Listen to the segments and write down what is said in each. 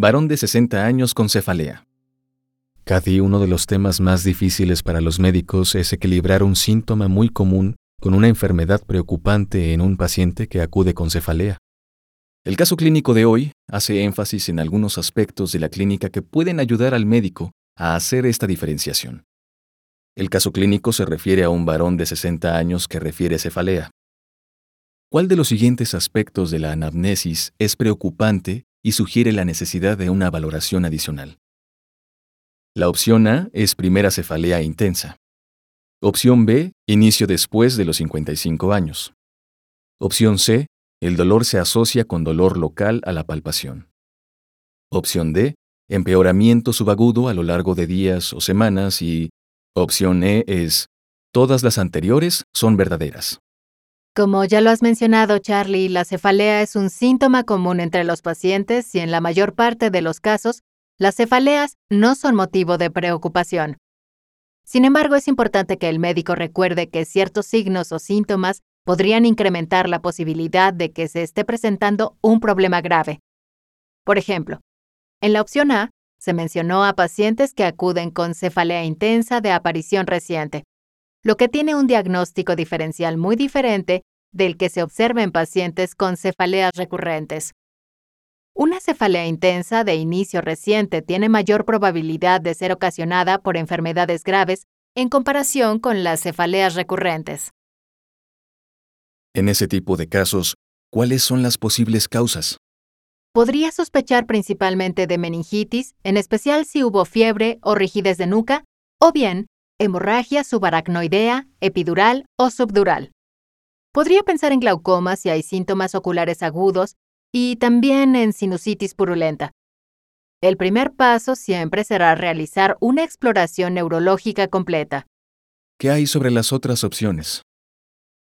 Varón de 60 años con cefalea. Kathy, uno de los temas más difíciles para los médicos es equilibrar un síntoma muy común con una enfermedad preocupante en un paciente que acude con cefalea. El caso clínico de hoy hace énfasis en algunos aspectos de la clínica que pueden ayudar al médico a hacer esta diferenciación. El caso clínico se refiere a un varón de 60 años que refiere cefalea. ¿Cuál de los siguientes aspectos de la anamnesis es preocupante y sugiere la necesidad de una valoración adicional? La opción A es primera cefalea intensa. Opción B, inicio después de los 55 años. Opción C, el dolor se asocia con dolor local a la palpación. Opción D, empeoramiento subagudo a lo largo de días o semanas y opción E es todas las anteriores son verdaderas. Como ya lo has mencionado, Charlie, la cefalea es un síntoma común entre los pacientes y en la mayor parte de los casos, las cefaleas no son motivo de preocupación. Sin embargo, es importante que el médico recuerde que ciertos signos o síntomas podrían incrementar la posibilidad de que se esté presentando un problema grave. Por ejemplo, en la opción A, se mencionó a pacientes que acuden con cefalea intensa de aparición reciente, lo que tiene un diagnóstico diferencial muy diferente del que se observa en pacientes con cefaleas recurrentes. Una cefalea intensa de inicio reciente tiene mayor probabilidad de ser ocasionada por enfermedades graves en comparación con las cefaleas recurrentes. En ese tipo de casos, ¿cuáles son las posibles causas? Podría sospechar principalmente de meningitis, en especial si hubo fiebre o rigidez de nuca, o bien hemorragia subaracnoidea, epidural o subdural. Podría pensar en glaucoma si hay síntomas oculares agudos y también en sinusitis purulenta. El primer paso siempre será realizar una exploración neurológica completa. ¿Qué hay sobre las otras opciones?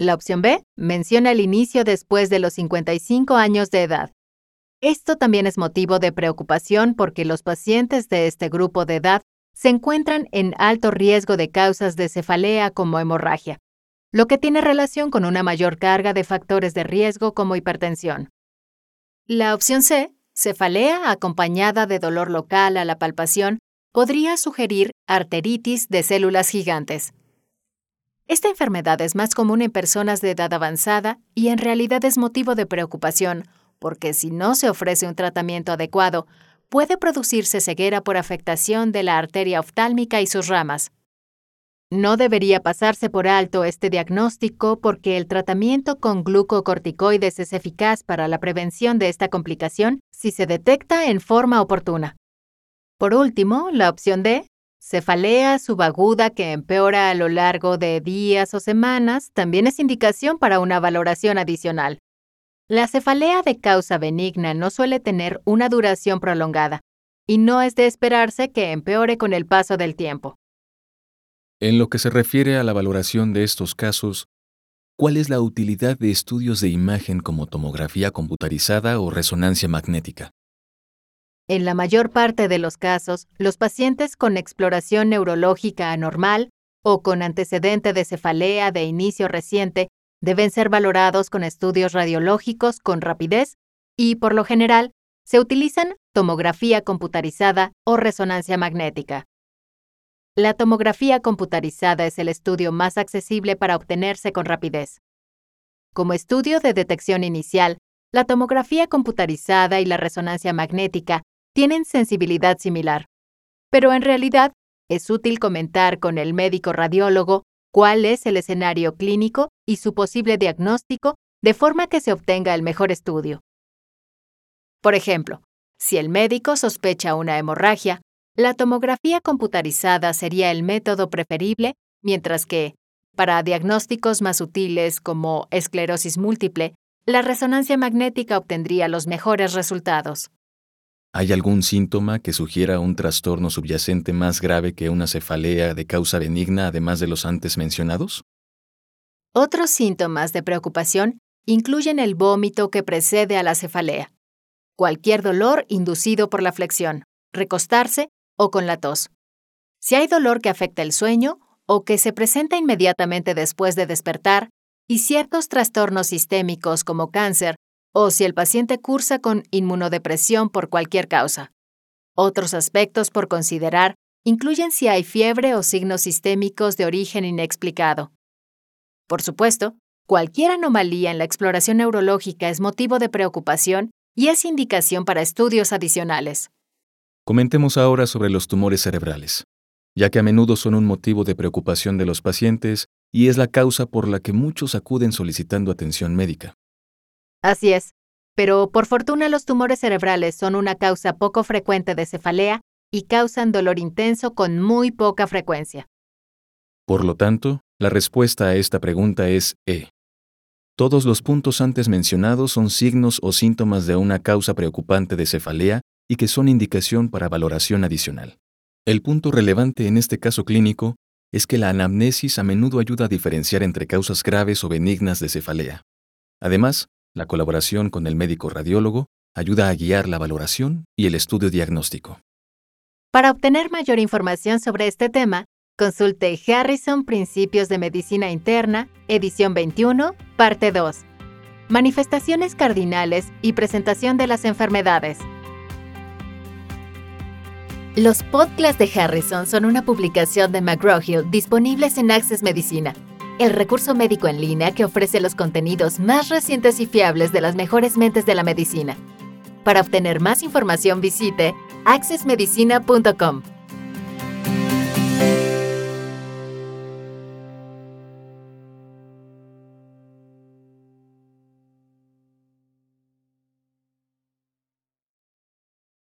La opción B menciona el inicio después de los 55 años de edad. Esto también es motivo de preocupación porque los pacientes de este grupo de edad se encuentran en alto riesgo de causas de cefalea como hemorragia, lo que tiene relación con una mayor carga de factores de riesgo como hipertensión. La opción C, cefalea acompañada de dolor local a la palpación, podría sugerir arteritis de células gigantes. Esta enfermedad es más común en personas de edad avanzada y en realidad es motivo de preocupación, porque si no se ofrece un tratamiento adecuado, puede producirse ceguera por afectación de la arteria oftálmica y sus ramas. No debería pasarse por alto este diagnóstico porque el tratamiento con glucocorticoides es eficaz para la prevención de esta complicación si se detecta en forma oportuna. Por último, la opción D, cefalea subaguda que empeora a lo largo de días o semanas, también es indicación para una valoración adicional. La cefalea de causa benigna no suele tener una duración prolongada y no es de esperarse que empeore con el paso del tiempo. En lo que se refiere a la valoración de estos casos, ¿cuál es la utilidad de estudios de imagen como tomografía computarizada o resonancia magnética? En la mayor parte de los casos, los pacientes con exploración neurológica anormal o con antecedente de cefalea de inicio reciente deben ser valorados con estudios radiológicos con rapidez y, por lo general, se utilizan tomografía computarizada o resonancia magnética. La tomografía computarizada es el estudio más accesible para obtenerse con rapidez. Como estudio de detección inicial, la tomografía computarizada y la resonancia magnética tienen sensibilidad similar, pero en realidad es útil comentar con el médico radiólogo cuál es el escenario clínico y su posible diagnóstico de forma que se obtenga el mejor estudio. Por ejemplo, si el médico sospecha una hemorragia, la tomografía computarizada sería el método preferible, mientras que, para diagnósticos más sutiles como esclerosis múltiple, la resonancia magnética obtendría los mejores resultados. ¿Hay algún síntoma que sugiera un trastorno subyacente más grave que una cefalea de causa benigna además de los antes mencionados? Otros síntomas de preocupación incluyen el vómito que precede a la cefalea, cualquier dolor inducido por la flexión, recostarse o con la tos. Si hay dolor que afecta el sueño o que se presenta inmediatamente después de despertar, y ciertos trastornos sistémicos como cáncer o si el paciente cursa con inmunodepresión por cualquier causa. Otros aspectos por considerar incluyen si hay fiebre o signos sistémicos de origen inexplicado. Por supuesto, cualquier anomalía en la exploración neurológica es motivo de preocupación y es indicación para estudios adicionales. Comentemos ahora sobre los tumores cerebrales, ya que a menudo son un motivo de preocupación de los pacientes y es la causa por la que muchos acuden solicitando atención médica. Así es, pero por fortuna los tumores cerebrales son una causa poco frecuente de cefalea y causan dolor intenso con muy poca frecuencia. Por lo tanto, la respuesta a esta pregunta es E. Todos los puntos antes mencionados son signos o síntomas de una causa preocupante de cefalea y que son indicación para valoración adicional. El punto relevante en este caso clínico es que la anamnesis a menudo ayuda a diferenciar entre causas graves o benignas de cefalea. Además, la colaboración con el médico radiólogo ayuda a guiar la valoración y el estudio diagnóstico. Para obtener mayor información sobre este tema, consulte Harrison Principios de Medicina Interna, edición 21, parte 2. Manifestaciones cardinales y presentación de las enfermedades. Los podcasts de Harrison son una publicación de McGraw-Hill disponibles en Access Medicina el recurso médico en línea que ofrece los contenidos más recientes y fiables de las mejores mentes de la medicina. Para obtener más información visite accessmedicina.com.